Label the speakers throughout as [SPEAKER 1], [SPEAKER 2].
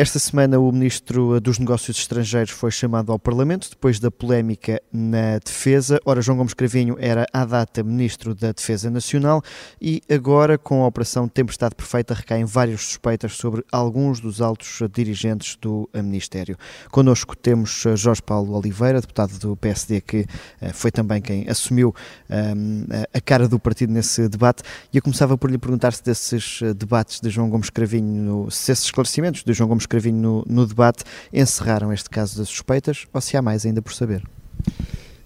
[SPEAKER 1] Esta semana, o Ministro dos Negócios Estrangeiros foi chamado ao Parlamento depois da polémica na defesa. Ora, João Gomes Cravinho era à data Ministro da Defesa Nacional e agora, com a Operação Tempestade Perfeita, recaem várias suspeitas sobre alguns dos altos dirigentes do Ministério. Connosco temos eh, Jorge Paulo Oliveira, deputado do PSD, que eh, foi também quem assumiu um, ehm, a cara do partido nesse debate. E eu começava por lhe perguntar se desses eh, debates de João Gomes Cravinho, se esses esclarecimentos de João Gomes Cravinho no, no debate encerraram este caso das suspeitas ou se há mais ainda por saber?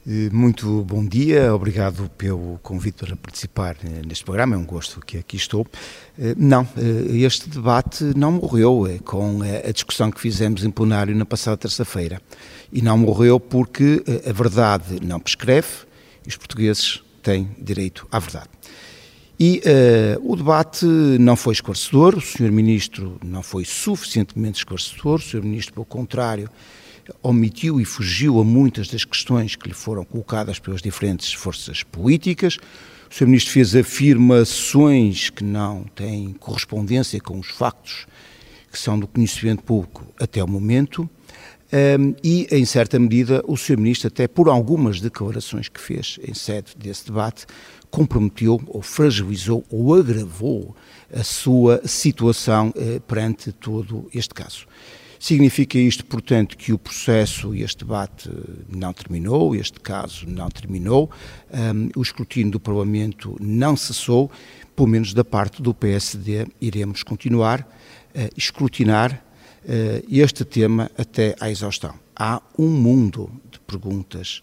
[SPEAKER 2] Eh, muito bom dia, obrigado pelo convite para participar eh, neste programa, é um gosto que aqui estou. Eh, não, este debate não morreu com a discussão que fizemos em plenário na passada terça-feira. E não morreu porque a verdade não prescreve e os portugueses têm direito à verdade. E uh, o debate não foi esclarecedor, o Sr. Ministro não foi suficientemente esclarecedor, o Sr. Ministro, pelo contrário, omitiu e fugiu a muitas das questões que lhe foram colocadas pelas diferentes forças políticas. O Sr. Ministro fez afirmações que não têm correspondência com os factos que são do conhecimento público até o momento. Um, e, em certa medida, o Sr. Ministro, até por algumas declarações que fez em sede desse debate, comprometeu ou fragilizou ou agravou a sua situação eh, perante todo este caso. Significa isto, portanto, que o processo e este debate não terminou, este caso não terminou, um, o escrutínio do Parlamento não cessou, pelo menos da parte do PSD, iremos continuar a escrutinar uh, este tema até à exaustão. Há um mundo de perguntas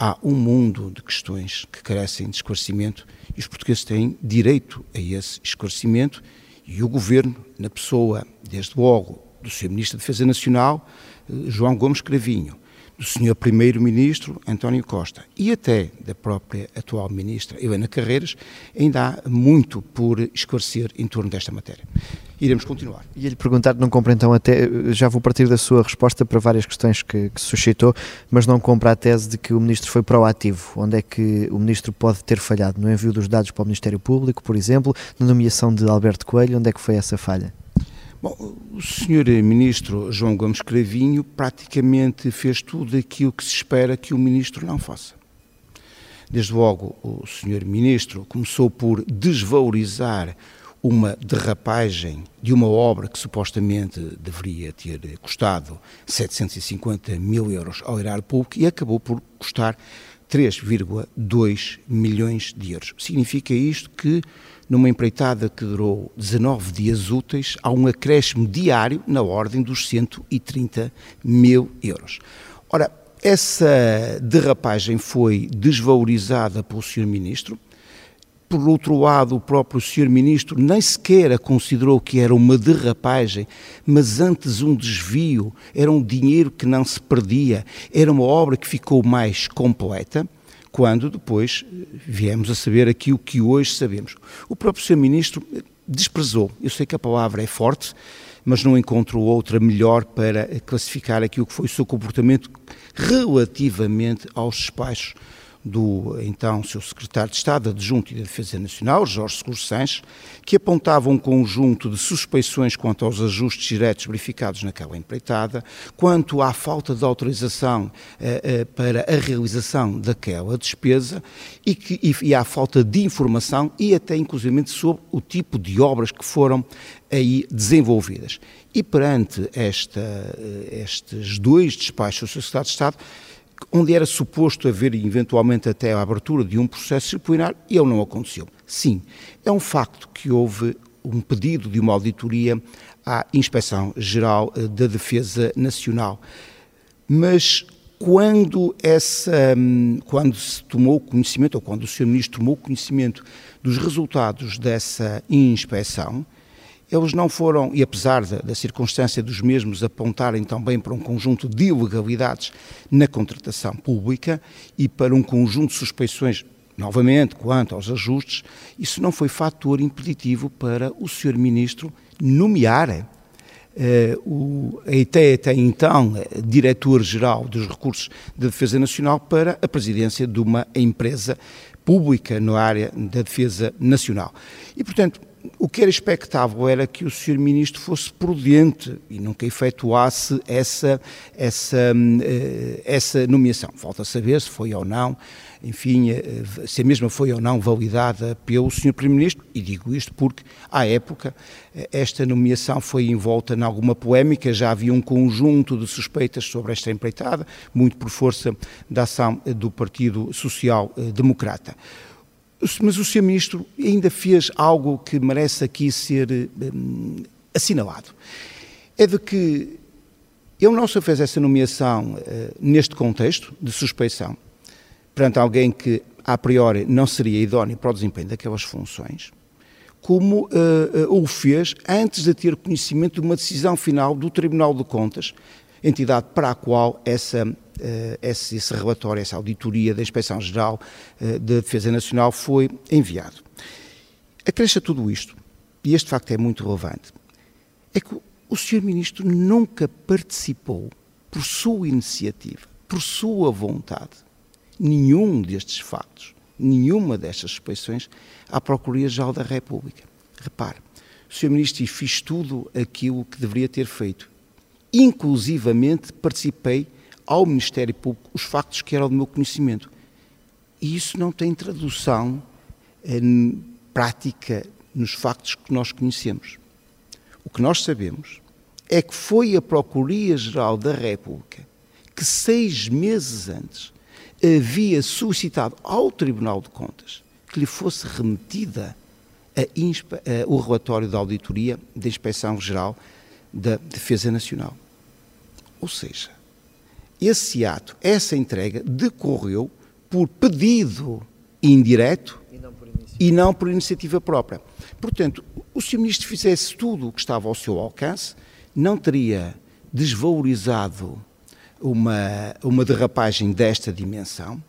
[SPEAKER 2] há um mundo de questões que carecem de esclarecimento e os portugueses têm direito a esse esclarecimento e o Governo, na pessoa, desde logo, do Sr. Ministro da Defesa Nacional, eh, João Gomes Cravinho, do Sr. Primeiro-Ministro António Costa e até da própria atual Ministra Helena Carreiras, ainda há muito por esclarecer em torno desta matéria iremos continuar.
[SPEAKER 1] E lhe perguntar, não compra então até, já vou partir da sua resposta para várias questões que, que suscitou, mas não compra a tese de que o Ministro foi proativo. Onde é que o Ministro pode ter falhado? No envio dos dados para o Ministério Público, por exemplo, na nomeação de Alberto Coelho, onde é que foi essa falha?
[SPEAKER 2] Bom, o Sr. Ministro João Gomes Cravinho praticamente fez tudo aquilo que se espera que o Ministro não faça. Desde logo, o Sr. Ministro começou por desvalorizar uma derrapagem de uma obra que supostamente deveria ter custado 750 mil euros ao erário público e acabou por custar 3,2 milhões de euros. Significa isto que, numa empreitada que durou 19 dias úteis, há um acréscimo diário na ordem dos 130 mil euros. Ora, essa derrapagem foi desvalorizada pelo Sr. Ministro, por outro lado, o próprio Sr. Ministro nem sequer a considerou que era uma derrapagem, mas antes um desvio, era um dinheiro que não se perdia, era uma obra que ficou mais completa, quando depois eh, viemos a saber aquilo que hoje sabemos. O próprio Sr. Ministro eh, desprezou, eu sei que a palavra é forte, mas não encontrou outra melhor para classificar aquilo que foi o seu comportamento relativamente aos despachos do então seu secretário de Estado adjunto e da Defesa Nacional, Jorge Seguro Sanches, que apontava um conjunto de suspeições quanto aos ajustes diretos verificados naquela empreitada, quanto à falta de autorização eh, eh, para a realização daquela despesa e, que, e, e à falta de informação e até inclusive sobre o tipo de obras que foram aí desenvolvidas. E perante esta, eh, estes dois despachos do secretário de Estado, onde era suposto haver eventualmente até a abertura de um processo disciplinar, e ele não aconteceu. Sim, é um facto que houve um pedido de uma auditoria à Inspeção Geral eh, da Defesa Nacional. Mas quando, essa, hum, quando se tomou conhecimento, ou quando o Sr. Ministro tomou conhecimento dos resultados dessa inspeção, eles não foram, e apesar da, da, circunstância dos mesmos apontarem também para um conjunto de ilegalidades na contratação pública e para um conjunto de suspeições, novamente, quanto aos ajustes, isso não foi fator impeditivo para o Sr. Ministro nomear Uh, o, até, até então diretor-geral dos recursos da Defesa Nacional para a presidência de uma empresa pública na área da defesa nacional. E, portanto, o que era expectável era que o Sr. Ministro fosse prudente e nunca efetuasse essa, essa, uh, essa nomeação. Falta saber se foi ou não, enfim, uh, se a mesma foi ou não validada pelo Sr. Primeiro-Ministro, e digo isto porque, à época, esta nomeação foi envolta em alguma polémica, já havia um conjunto de suspeitas sobre esta empreitada, muito por força da ação do Partido Social Democrata. Mas o Sr. Ministro ainda fez algo que merece aqui ser um, assinalado. É de que ele não só fez essa nomeação uh, neste contexto de suspeição, perante alguém que a priori não seria idóneo para o desempenho daquelas funções, como uh, uh, o fez antes de ter conhecimento de uma decisão final do Tribunal de Contas, entidade para a qual essa esse, esse, relatório, essa auditoria da Inspeção-Geral eh, da Defesa Nacional foi enviado. Acresce tudo isto, e este facto é muito relevante, é que o Sr. Ministro nunca participou, por sua iniciativa, por sua vontade, nenhum destes factos, nenhuma destas suspeições à Procuradoria-Geral da República. Repare, o Sr. Ministro fez tudo aquilo que deveria ter feito. Inclusivamente participei ao Ministério Público os factos que eram do meu conhecimento. E isso não tem tradução em eh, prática nos factos que nós conhecemos. O que nós sabemos é que foi a Procuradoria-Geral da República que seis meses antes havia solicitado ao Tribunal de Contas que lhe fosse remetida a, a, o relatório da auditoria da Inspeção Geral da Defesa Nacional. Ou seja, esse ato, essa entrega, decorreu por pedido indireto e não por iniciativa, e não por iniciativa própria. Portanto, o Sr. Ministro fizesse tudo o que estava ao seu alcance, não teria desvalorizado uma, uma derrapagem desta dimensão,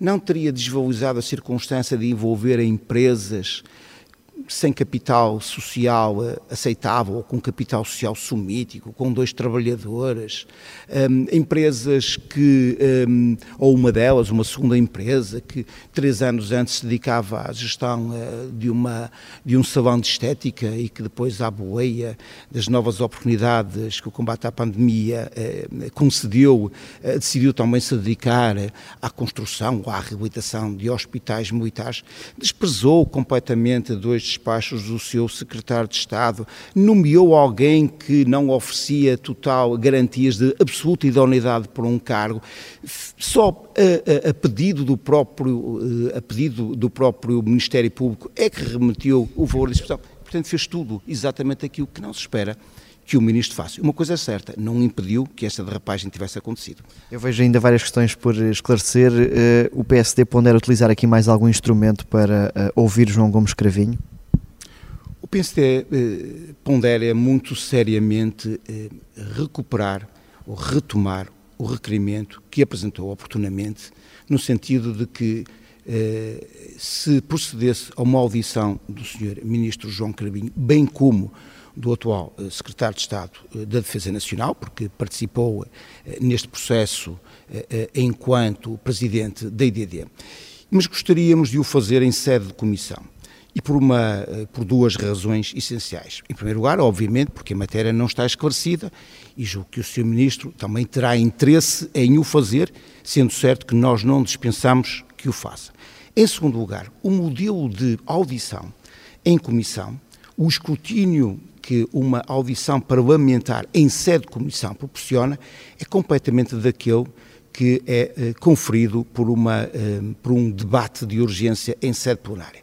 [SPEAKER 2] não teria desvalorizado a circunstância de envolver empresas sem capital social eh, aceitável, ou com capital social sumítico, com dois trabalhadores, um, empresas que, um, ou uma delas, uma segunda empresa, que três anos antes se dedicava à gestão uh, de, uma, de um salão de estética e que depois, à boleia das novas oportunidades que o combate à pandemia uh, concedeu, uh, decidiu também se dedicar à construção ou à reabilitação de hospitais militares, desprezou completamente dois despachos do seu secretário de Estado, nomeou alguém que não oferecia total garantias de absoluta idoneidade para um cargo, só a, a, a, pedido do próprio eh, a pedido do próprio Ministério Público é que remeteu o valor de expressão. Portanto, fez tudo exatamente aquilo que não se espera que o Ministro faça. Uma coisa é certa, não impediu que esta derrapagem tivesse acontecido.
[SPEAKER 1] Eu vejo ainda várias questões por esclarecer. Uh, o PSD pondera utilizar aqui mais algum instrumento para uh, ouvir João Gomes Cravinho?
[SPEAKER 2] O PSD eh, pondera muito seriamente eh, recuperar ou retomar o requerimento que apresentou oportunamente, no sentido de que eh, se procedesse a uma audição do Sr. Ministro João Carabinho, bem como do atual eh, Secretário de Estado eh, da Defesa Nacional, porque participou eh, neste processo enquanto Presidente da IDD. Mas gostaríamos de o fazer em sede de comissão e por, uma, eh, por duas razões essenciais. Em primeiro lugar, obviamente, porque a matéria não está esclarecida e julgo que o Sr. Ministro também terá interesse em o fazer, sendo certo que nós não dispensamos que o faça. Em segundo lugar, o modelo de audição em comissão, o escrutínio que uma audição parlamentar em sede de comissão proporciona é completamente daquele que é eh, conferido por, uma, eh, por um debate de urgência em sede plenária.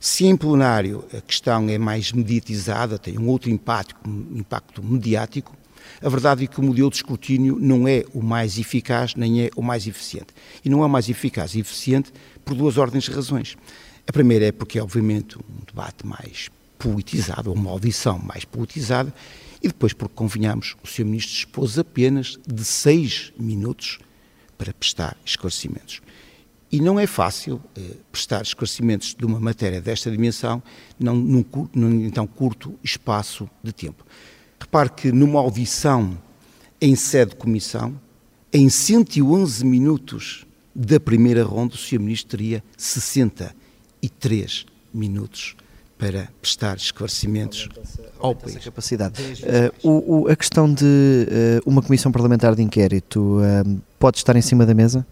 [SPEAKER 2] Se em plenário a questão é mais mediatizada, tem um outro impacto, um impacto mediático, a verdade é que o modelo de escrutínio não é o mais eficaz nem é o mais eficiente. E não é o mais eficaz e eficiente por duas ordens de razões. A primeira é porque é, obviamente, um debate mais politizado, ou uma audição mais politizada, e depois porque, convenhamos, o Sr. Ministro dispôs apenas de seis minutos para prestar esclarecimentos. E não é fácil eh, prestar esclarecimentos de uma matéria desta dimensão não, num, num então curto espaço de tempo. Repare que numa audição em sede de comissão, em 111 minutos da primeira ronda, o Sr. Ministro teria 63 minutos para prestar esclarecimentos ao país.
[SPEAKER 1] Capacidade. Uh, o, o, a questão de uh, uma comissão parlamentar de inquérito uh, pode estar em cima da mesa?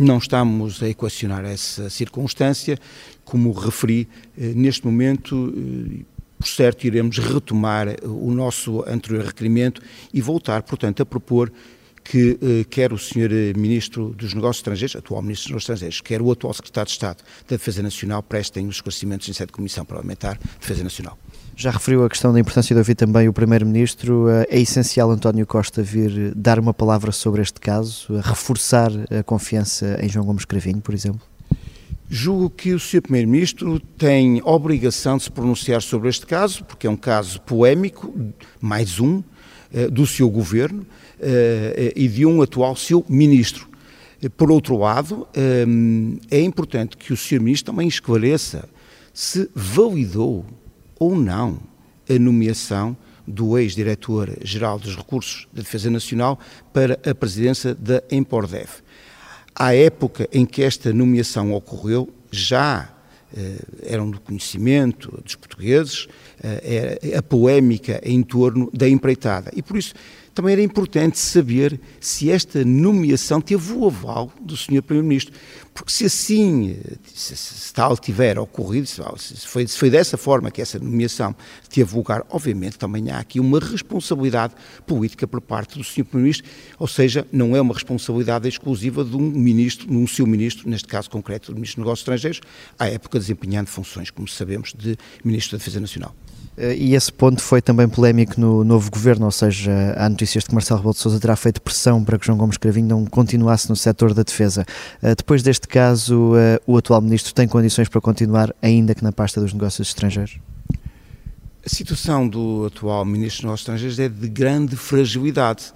[SPEAKER 2] Não estamos a equacionar essa circunstância. Como referi, neste momento, por certo, iremos retomar o nosso anterior requerimento e voltar, portanto, a propor que eh, quer o Sr. Eh, Ministro dos Negócios Estrangeiros, atual Ministro dos Negócios Estrangeiros, quer o atual Secretário de Estado da Defesa Nacional prestem os esclarecimentos em sede de Comissão Parlamentar de Defesa Nacional.
[SPEAKER 1] Já referiu a questão da importância de ouvir também o Primeiro-Ministro. Eh, é essencial António Costa vir dar uma palavra sobre este caso, reforçar a confiança em João Gomes Cravinho, por exemplo?
[SPEAKER 2] Julgo que o Sr. Primeiro-Ministro tem obrigação de se pronunciar sobre este caso, porque é um caso polémico, mais um, do seu governo eh, e de um atual seu ministro. Por outro lado, eh, é importante que o Sr. Ministro também esclareça se validou ou não a nomeação do ex-diretor-geral dos Recursos da Defesa Nacional para a presidência da Empordef. À época em que esta nomeação ocorreu, já eh, eram do conhecimento dos portugueses eh, a polémica em torno da empreitada. E por isso também era importante saber se esta nomeação teve o aval do Sr. Primeiro-Ministro. Porque se assim, se, se tal tiver ocorrido, se foi, se foi dessa forma que essa nomeação teve lugar, obviamente também há aqui uma responsabilidade política por parte do Sr. Primeiro-Ministro, ou seja, não é uma responsabilidade exclusiva de um ministro, de um seu ministro, neste caso concreto do Ministro dos Negócios Estrangeiros, à época desempenhando funções, como sabemos, de Ministro da Defesa Nacional.
[SPEAKER 1] Eh, e esse ponto foi também polémico no novo governo, ou seja, há notícias de que Marcelo Rebelo de Sousa terá feito pressão para que João Gomes Cravinho não continuasse no setor da defesa. Eh, depois deste caso, eh, o atual ministro tem condições para continuar, ainda que na pasta dos negócios estrangeiros?
[SPEAKER 2] A situação do atual ministro dos negócios estrangeiros é de grande fragilidade.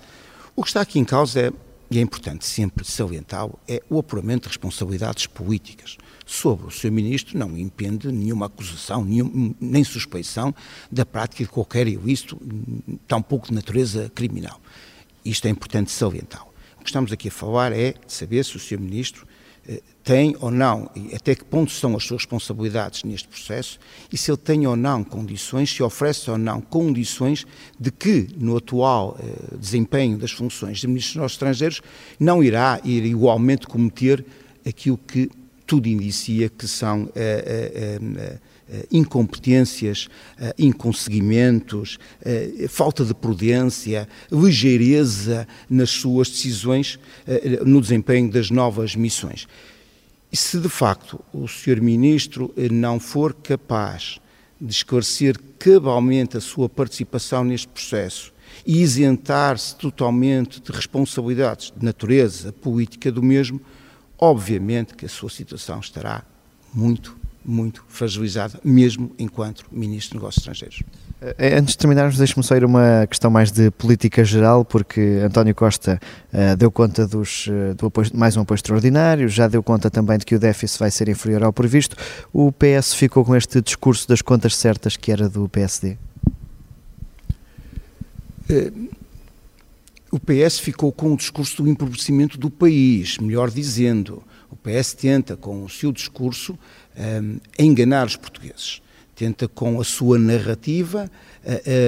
[SPEAKER 2] O que está aqui em causa é, e é importante sempre salientá-lo, é o apuramento de responsabilidades políticas sobre o seu ministro não impende nenhuma acusação, nenhum, nem suspeição da prática de qualquer ilícito, tampouco de natureza criminal. Isto é importante salientar. O que estamos aqui a falar é de saber se o seu ministro tem ou não, e até que ponto são as suas responsabilidades neste processo, e se ele tem ou não condições, se oferece ou não condições de que, no atual eh, desempenho das funções de Ministro dos Estrangeiros, não irá ir igualmente cometer aquilo que tudo indicia que são eh, eh, eh, incompetências, inconseguimentos, falta de prudência, ligeireza nas suas decisões no desempenho das novas missões. E se de facto o Sr. Ministro não for capaz de esclarecer cabalmente a sua participação neste processo e isentar-se totalmente de responsabilidades de natureza política do mesmo, obviamente que a sua situação estará muito, muito fragilizada, mesmo enquanto Ministro de Negócios Estrangeiros.
[SPEAKER 1] Eh, antes de terminarmos, deixe-me só ir uma questão mais de política geral, porque António Costa uh, deu conta dos, uh, do apoio, mais um apoio extraordinário, já deu conta também de que o déficit vai ser inferior ao previsto. O PS ficou com este discurso das contas certas que era do PSD?
[SPEAKER 2] Uh, o PS ficou com o discurso do empobrecimento do país, melhor dizendo. O PS tenta, com o seu discurso, um, enganar os portugueses. Tenta, com a sua narrativa,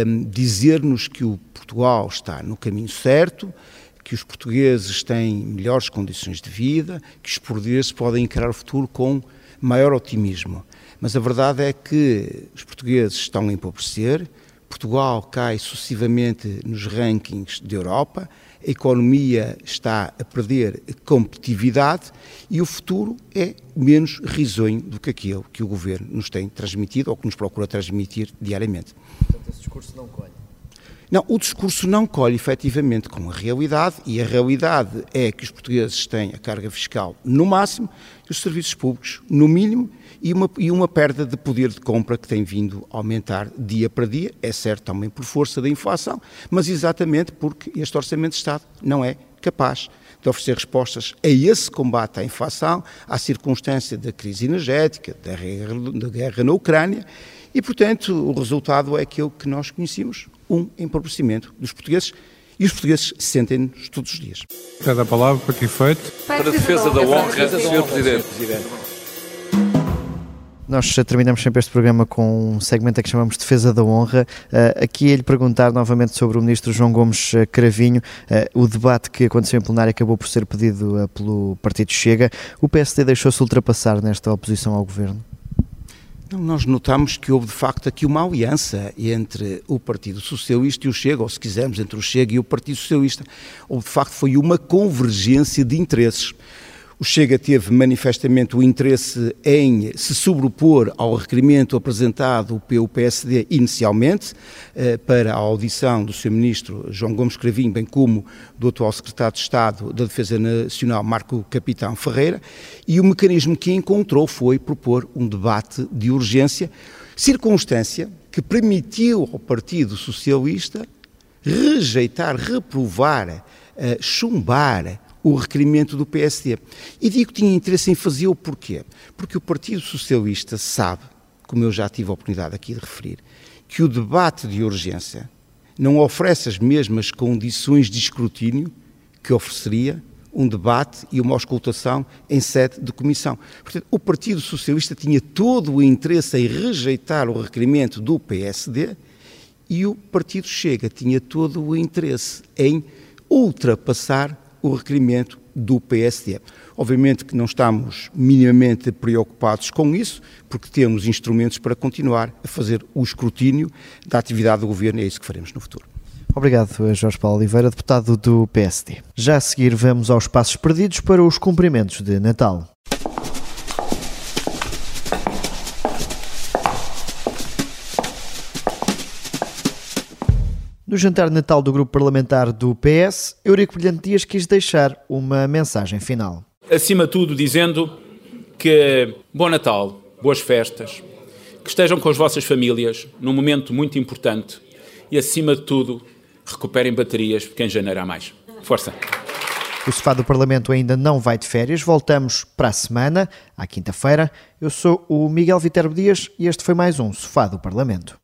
[SPEAKER 2] um, dizer-nos que o Portugal está no caminho certo, que os portugueses têm melhores condições de vida, que os portugueses podem encarar o futuro com maior otimismo. Mas a verdade é que os portugueses estão a empobrecer, Portugal cai sucessivamente nos rankings da Europa, a economia está a perder competitividade e o futuro é menos risonho do que aquele que o governo nos tem transmitido ou que nos procura transmitir diariamente.
[SPEAKER 1] Portanto, esse discurso não colhe.
[SPEAKER 2] Não, o discurso não colhe efetivamente com a realidade e a realidade é que os portugueses têm a carga fiscal no máximo e os serviços públicos no mínimo e uma, e uma perda de poder de compra que tem vindo a aumentar dia para dia, é certo também por força da inflação, mas exatamente porque este Orçamento de Estado não é capaz de oferecer respostas a esse combate à inflação, à circunstância da crise energética, da guerra, da guerra na Ucrânia, e, portanto, o resultado é aquilo que nós conhecemos, um empobrecimento dos portugueses, e os portugueses sentem-nos todos os dias.
[SPEAKER 3] Cada palavra para que efeito?
[SPEAKER 4] Para a defesa da honra, Sr. Presidente.
[SPEAKER 1] Nós terminamos sempre este programa com um segmento que chamamos Defesa da Honra. Uh, aqui é lhe perguntar novamente sobre o ministro João Gomes uh, Cravinho. Uh, o debate que aconteceu em plenário acabou por ser pedido pelo Partido Chega. O PSD deixou-se ultrapassar nesta oposição ao governo?
[SPEAKER 2] Não, nós notamos que houve de facto aqui uma aliança entre o Partido Socialista e o Chega, ou se quisermos, entre o Chega e o Partido Socialista. Houve de facto foi uma convergência de interesses. O Chega teve manifestamente o interesse em se sobrepor ao requerimento apresentado pelo PSD inicialmente eh, para a audição do seu ministro João Gomes Cravinho, bem como do atual secretário de Estado da Defesa Nacional, Marco Capitão Ferreira, e o mecanismo que encontrou foi propor um debate de urgência, circunstância que permitiu ao Partido Socialista rejeitar, reprovar, eh, chumbar o requerimento do PSD. E digo que tinha interesse em fazer o porquê? Porque o Partido Socialista sabe, como eu já tive a oportunidade aqui de referir, que o debate de urgência não oferece as mesmas condições de escrutínio que ofereceria um debate e uma auscultação em sede de comissão. Portanto, o Partido Socialista tinha todo o interesse em rejeitar o requerimento do PSD e o Partido Chega tinha todo o interesse em ultrapassar o requerimento do PSD. Obviamente que não estamos minimamente preocupados com isso, porque temos instrumentos para continuar a fazer o escrutínio da atividade do governo e é isso que faremos no futuro.
[SPEAKER 1] Obrigado, Jorge Paulo Oliveira, deputado do PSD. Já a seguir, vamos aos passos perdidos para os cumprimentos de Natal. No jantar de Natal do grupo parlamentar do PS, Eurico Brilhante Dias quis deixar uma mensagem final.
[SPEAKER 3] Acima de tudo, dizendo que bom Natal, boas festas, que estejam com as vossas famílias num momento muito importante e, acima de tudo, recuperem baterias, porque em janeiro há mais. Força!
[SPEAKER 1] O Sofá do Parlamento ainda não vai de férias, voltamos para a semana, à quinta-feira. Eu sou o Miguel Viterbo Dias e este foi mais um Sofá do Parlamento.